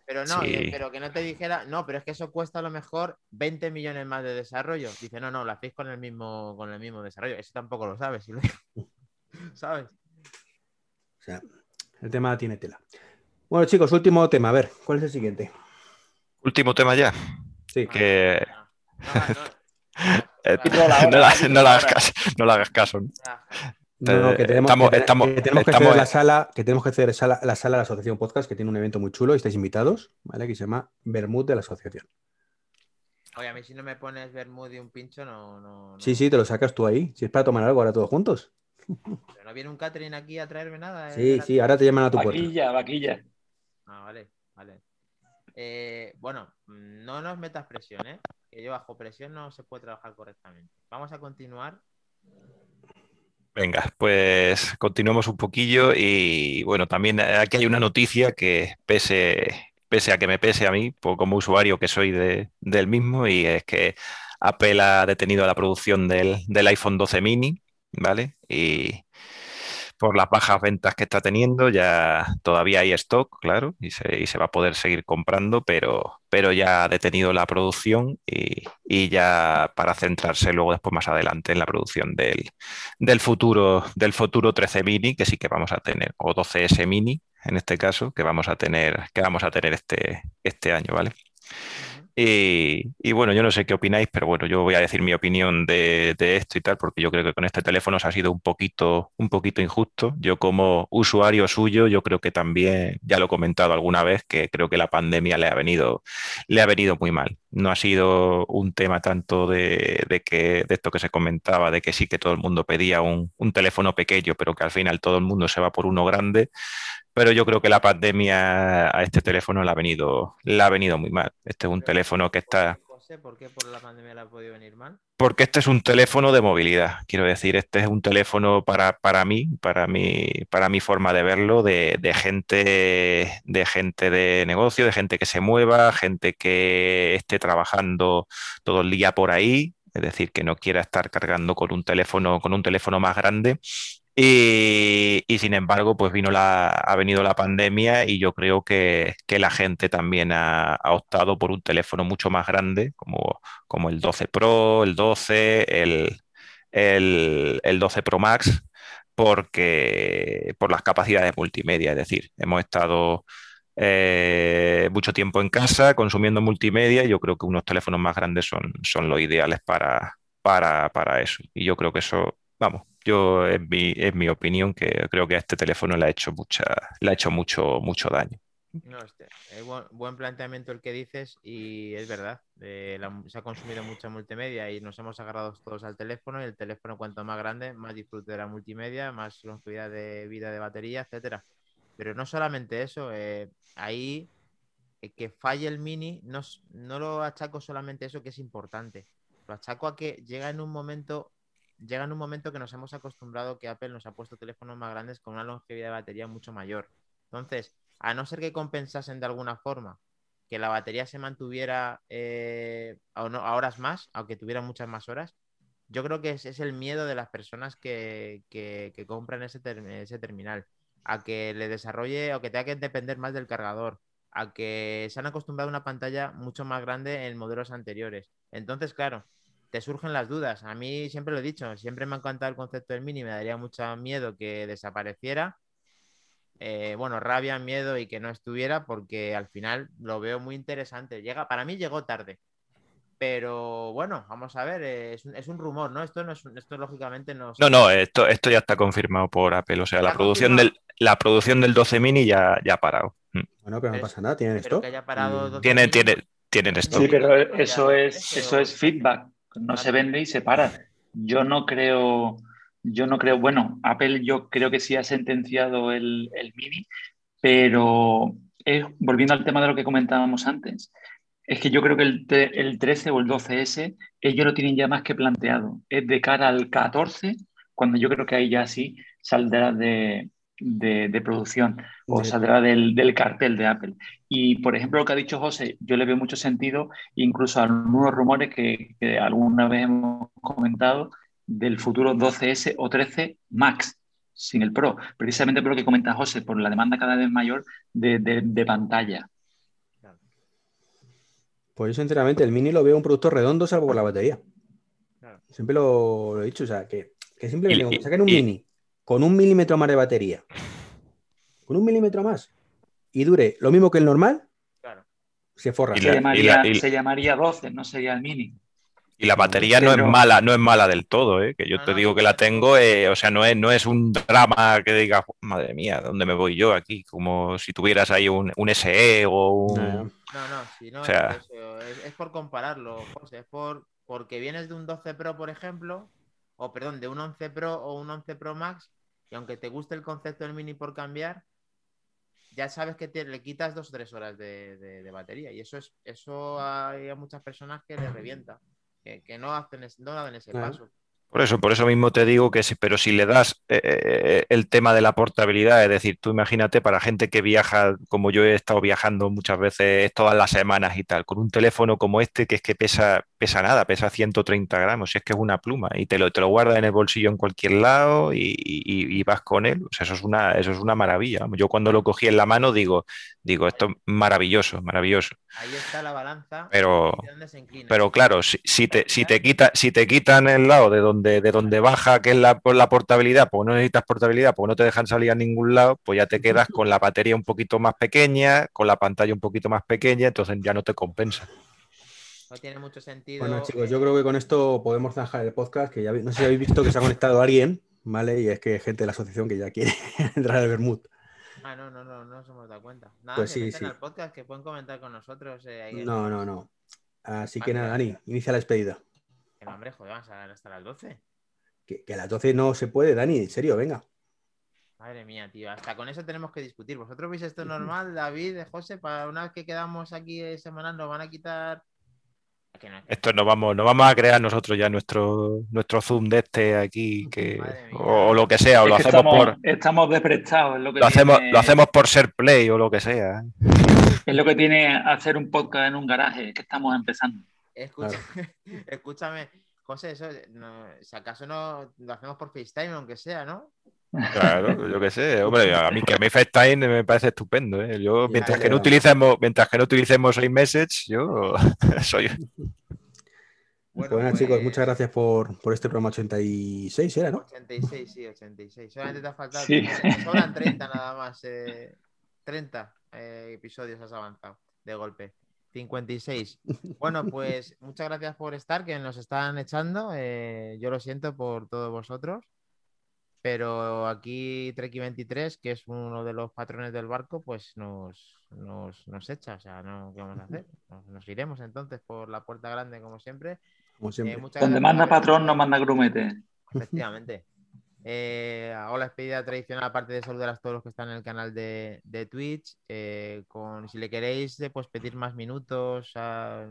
Pero no, Sí. eh, pero que no te dijera, no, pero es que eso cuesta a lo mejor 20 millones más de desarrollo. Dice, no, no, lo hacéis con el mismo, con el mismo desarrollo. Eso tampoco lo sabes, si lo digo. ¿sabes? O sea, el tema tiene tela. Bueno, chicos, último tema. A ver, ¿cuál es el siguiente? Último tema ya. Sí. Que No, no, no. eh, la no, la- no hagas caso, no le hagas caso. No, no, que tenemos, estamos- que, te- estamos- que tenemos que estamos- ceder la sala, que tenemos que ceder sala- la sala de la Asociación Podcast, que tiene un evento muy chulo y estáis invitados, ¿vale? Que se llama Bermud de la Asociación. Oye, a mí si no me pones Bermud y un pincho, no, no, no. Sí, sí, te lo sacas tú ahí. Si es para tomar algo ahora todos juntos. Pero no viene un catering aquí a traerme nada. eh, Sí, sí, ahora te llaman a tu puerta. Vaquilla, vaquilla. Ah, vale, vale. Eh, bueno, no nos metas presión, ¿eh? Que yo bajo presión no se puede trabajar correctamente. Vamos a continuar. Venga, pues continuamos un poquillo y bueno, también aquí hay una noticia que pese, pese a que me pese a mí, pues como usuario que soy de- del mismo, y es que Apple ha detenido la producción del, del iPhone 12 mini, ¿vale? Y por las bajas ventas que está teniendo, ya todavía hay stock, claro, y se, y se va a poder seguir comprando, pero, pero ya ha detenido la producción y, y ya para centrarse luego después más adelante en la producción del, del futuro, del futuro 13 mini, que sí que vamos a tener, o 12S mini, en este caso, que vamos a tener, que vamos a tener este, este año, ¿vale? Y, bueno, yo no sé qué opináis, pero bueno, yo voy a decir mi opinión de, esto y tal, porque yo creo que con este teléfono se ha sido un poquito, un poquito injusto. Yo como usuario suyo, yo creo que también, ya lo he comentado alguna vez, que creo que la pandemia le ha venido, le ha venido muy mal. No ha sido un tema tanto de, que, de esto que se comentaba, de que sí que todo el mundo pedía un teléfono pequeño, pero que al final todo el mundo se va por uno grande. Pero yo creo que la pandemia a este teléfono le ha venido, le ha venido muy mal. Este es un teléfono que está. ¿por qué por la pandemia le ha podido venir mal? Porque este es un teléfono de movilidad. Quiero decir, este es un teléfono para, para mí, para mi, para mi forma de verlo, de, de gente, de gente de negocio, de gente que se mueva, gente que esté trabajando todo el día por ahí. Es decir, que no quiera estar cargando con un teléfono, con un teléfono más grande. Y, sin embargo, pues vino la, ha venido la pandemia y yo creo que, la gente también ha, ha optado por un teléfono mucho más grande, como, como el 12 Pro, el 12, el, el, el 12 Pro Max, porque por las capacidades multimedia. Es decir, hemos estado eh, mucho tiempo en casa consumiendo multimedia y yo creo que unos teléfonos más grandes son, son los ideales para, para, para eso. Y yo creo que eso, vamos, yo es mi, es mi opinión que creo que a este teléfono le ha hecho mucha, le ha hecho mucho, mucho daño. No, este, es buen, planteamiento el que dices y es verdad. eh, se ha consumido mucha multimedia y nos hemos agarrado todos al teléfono y el teléfono cuanto más grande, más disfrute de la multimedia, más longevidad de vida de batería, etcétera. Pero no solamente eso, eh, ahí eh, que falle el mini, no, no lo achaco solamente eso que es importante. Lo achaco a que llega en un momento, llega en un momento que nos hemos acostumbrado que Apple nos ha puesto teléfonos más grandes con una longevidad de batería mucho mayor. Entonces, a no ser que compensasen de alguna forma que la batería se mantuviera eh, a, no- horas más, aunque tuviera muchas más horas, yo creo que es el miedo de las personas que, que- compran ese, ese terminal, a que le desarrolle o que tenga que depender más del cargador, a que se han acostumbrado a una pantalla mucho más grande en modelos anteriores. Entonces, claro, te surgen las dudas. A mí siempre lo he dicho, siempre me ha encantado el concepto del mini, me daría mucho miedo que desapareciera. Eh, bueno, rabia, miedo y que no estuviera, porque al final lo veo muy interesante. Llega, para mí llegó tarde. Pero bueno, vamos a ver, eh, es un, es un rumor, ¿no? Esto no es esto lógicamente no. No, no, esto, esto ya está confirmado por Apple. O sea, la producción confirmado. del, la producción del 12 mini ya, ya ha parado. Mm. Bueno, pero no pasa nada, tienen esto. que haya parado Mm. dos- Tienen, tienen, tienen stock. Sí, pero eso es, pero- eso es feedback. No se vende y se para. Yo no creo, yo no creo, bueno, Apple yo creo que sí ha sentenciado el, el mini, pero es- volviendo al tema de lo que comentábamos antes, es que yo creo que el, el 13 o el 12S, ellos lo tienen ya más que planteado. Es de cara al 14, cuando yo creo que ahí ya sí saldrá de, de- de producción o De- saldrá del, del cartel de Apple. Y, por ejemplo, lo que ha dicho José, yo le veo mucho sentido, incluso a algunos rumores que, que alguna vez hemos comentado del futuro 12S o 13 Max. Sin el Pro, precisamente por lo que comenta José, por la demanda cada vez mayor de, de- de pantalla. Pues yo sinceramente el Mini lo veo un producto redondo salvo por la batería. Claro. Siempre lo, lo he dicho, o sea, que, que simplemente Y- saquen un y- Mini con un milímetro más de batería, con un milímetro más, y dure lo mismo que el normal, Claro. se forra. Y Se, la- llamaría, y la- se llamaría 12, no sería el Mini. Y la batería no es mala, no es mala del todo, ¿eh? que yo te digo que la tengo, eh, o sea, no es, no es un drama que diga, madre mía, ¿dónde me voy yo aquí? Como si tuvieras ahí un, un SE o un... No, no, si no O sea- es, eso, es, es por compararlo, José, es por porque vienes de un 12 Pro, por ejemplo, o perdón, de un 11 Pro o un 11 Pro Max, y aunque te guste el concepto del mini por cambiar, ya sabes que te, le quitas dos o tres horas de, de- de batería. Y eso es, eso hay a muchas personas que les revienta, que, que no hacen no dan ese Claro. paso. Por eso, por eso mismo te digo que sí, pero si le das eh, eh, el tema de la portabilidad, es decir, tú imagínate para gente que viaja, como yo he estado viajando muchas veces todas las semanas y tal, con un teléfono como este que es que pesa, pesa nada, pesa 130 gramos, y es que es una pluma, y te lo, te lo guardas en el bolsillo en cualquier lado y, y- y vas con él. O sea, eso es una, eso es una maravilla. Yo cuando lo cogí en la mano digo, digo, esto es maravilloso, maravilloso. Ahí está la balanza Pero- se. Pero claro, si, si te, si te quita, si te quitan el lado de donde, de donde baja, que es la, la portabilidad, porque no necesitas portabilidad, porque no te dejan salir a ningún lado, pues ya te quedas con la batería un poquito más pequeña, con la pantalla un poquito más pequeña, entonces ya no te compensa. No tiene mucho sentido. Bueno, chicos, eh, yo creo que con esto podemos zanjar el podcast, que ya no sé si habéis visto que se ha conectado alguien, ¿vale? Y es que hay gente de la asociación que ya quiere entrar al Bermud. Ah, no, no, no, no nos hemos dado cuenta. Nada, Pues sí, sí. al podcast, que pueden comentar con nosotros. eh, ahí No, no, no. Así que nada. Dani, inicia la despedida. Que no, hombre, joder, vamos a hasta las 12. Que, que a las 12 no se puede, Dani, en serio, venga. Madre mía, tío, hasta con eso tenemos que discutir. ¿Vosotros veis esto normal, David, José? Para una vez que quedamos aquí eh, semanal, nos van a quitar. Que no, que- Esto no vamos, no vamos a crear nosotros ya nuestro, nuestro Zoom de este aquí, que, o, o lo que sea, o lo Es hacemos estamos, por, estamos desprestados. Es lo que, lo hacemos, lo hacemos por ser play o lo que sea. es lo que tiene hacer un podcast en un garaje, que estamos empezando. Escucha- Escúchame, José, eso, no, si acaso no lo hacemos por FaceTime, aunque sea, ¿no? Claro, yo qué sé, hombre, a mí que a mí FaceTime me parece estupendo, ¿eh? Yo, mientras ya, que no utilicemos, mientras que no utilicemos iMessage, yo soy Bueno, chicos, muchas gracias por, por este programa 86, ¿era, no? 86, sí, 86. Solamente te ha faltado. Sí. sobran 30 nada más. eh, 30 eh, episodios has avanzado de golpe. 56. Bueno, pues muchas gracias por estar, que nos están echando. eh, yo lo siento por todos vosotros. Pero aquí Treki23, que es uno de los patrones del barco, pues nos, nos, nos echa. O sea, no, ¿qué vamos a hacer? Nos, nos iremos entonces por la puerta grande, como siempre. Como Eh, siempre. Donde gracias manda patrón, no manda grumete. Efectivamente. Eh, hago la despedida tradicional, aparte de saludar a todos los que están en el canal de, de Twitch. eh, con, si le queréis eh, pues pedir más minutos, a,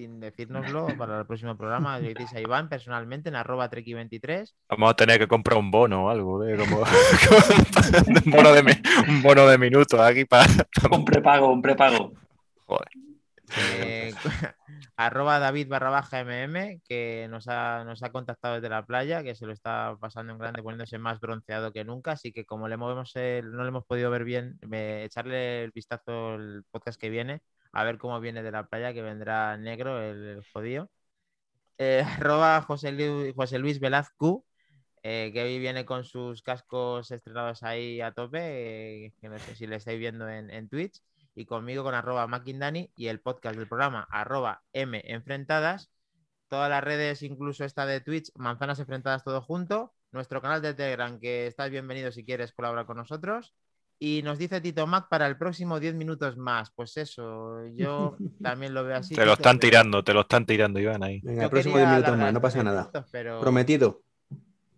sin decírnoslo para el próximo programa, le diréis a Iván personalmente en arroba treki23. Vamos a tener que comprar un bono o algo, ¿eh? Como, un, bono de, un bono de minutos aquí para. Un prepago, un prepago. Joder. eh, arroba David barra baja MM, que nos ha, nos ha contactado desde la playa, que se lo está pasando en grande, poniéndose más bronceado que nunca. Así que como le movemos el- no le hemos podido ver bien, me- echarle el vistazo el podcast que viene, a ver cómo viene de la playa, que vendrá negro el, jodido. Eh, arroba José Luis, José eh, que hoy viene con sus cascos estrenados ahí a tope, eh, que no sé si le estáis viendo en, en Twitch y conmigo con arroba Makindani y el podcast del programa arroba M Enfrentadas. Todas las redes, incluso esta de Twitch, Manzanas Enfrentadas todo junto. Nuestro canal de Telegram, que estás bienvenido si quieres colaborar con nosotros. Y nos dice Tito Mac para el próximo 10 minutos más. Pues eso, yo también lo veo así. Te lo están pero tirando, te lo están tirando, Iván, ahí. Venga, yo el próximo quería 10 minutos más, no pasa nada. minutos, pero- Prometido.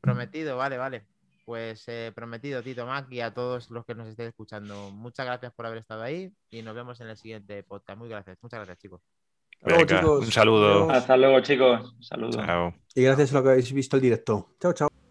Prometido, vale, vale. Pues eh, prometido, Tito Mac, y a todos los que nos estéis escuchando. Muchas gracias por haber estado ahí y nos vemos en el siguiente podcast. Muy gracias, muchas gracias, chicos. Hasta luego, Venga, chicos. un saludo. Hasta luego, chicos. Saludos. Chao. Y gracias a lo que habéis visto el directo. Chao, chao.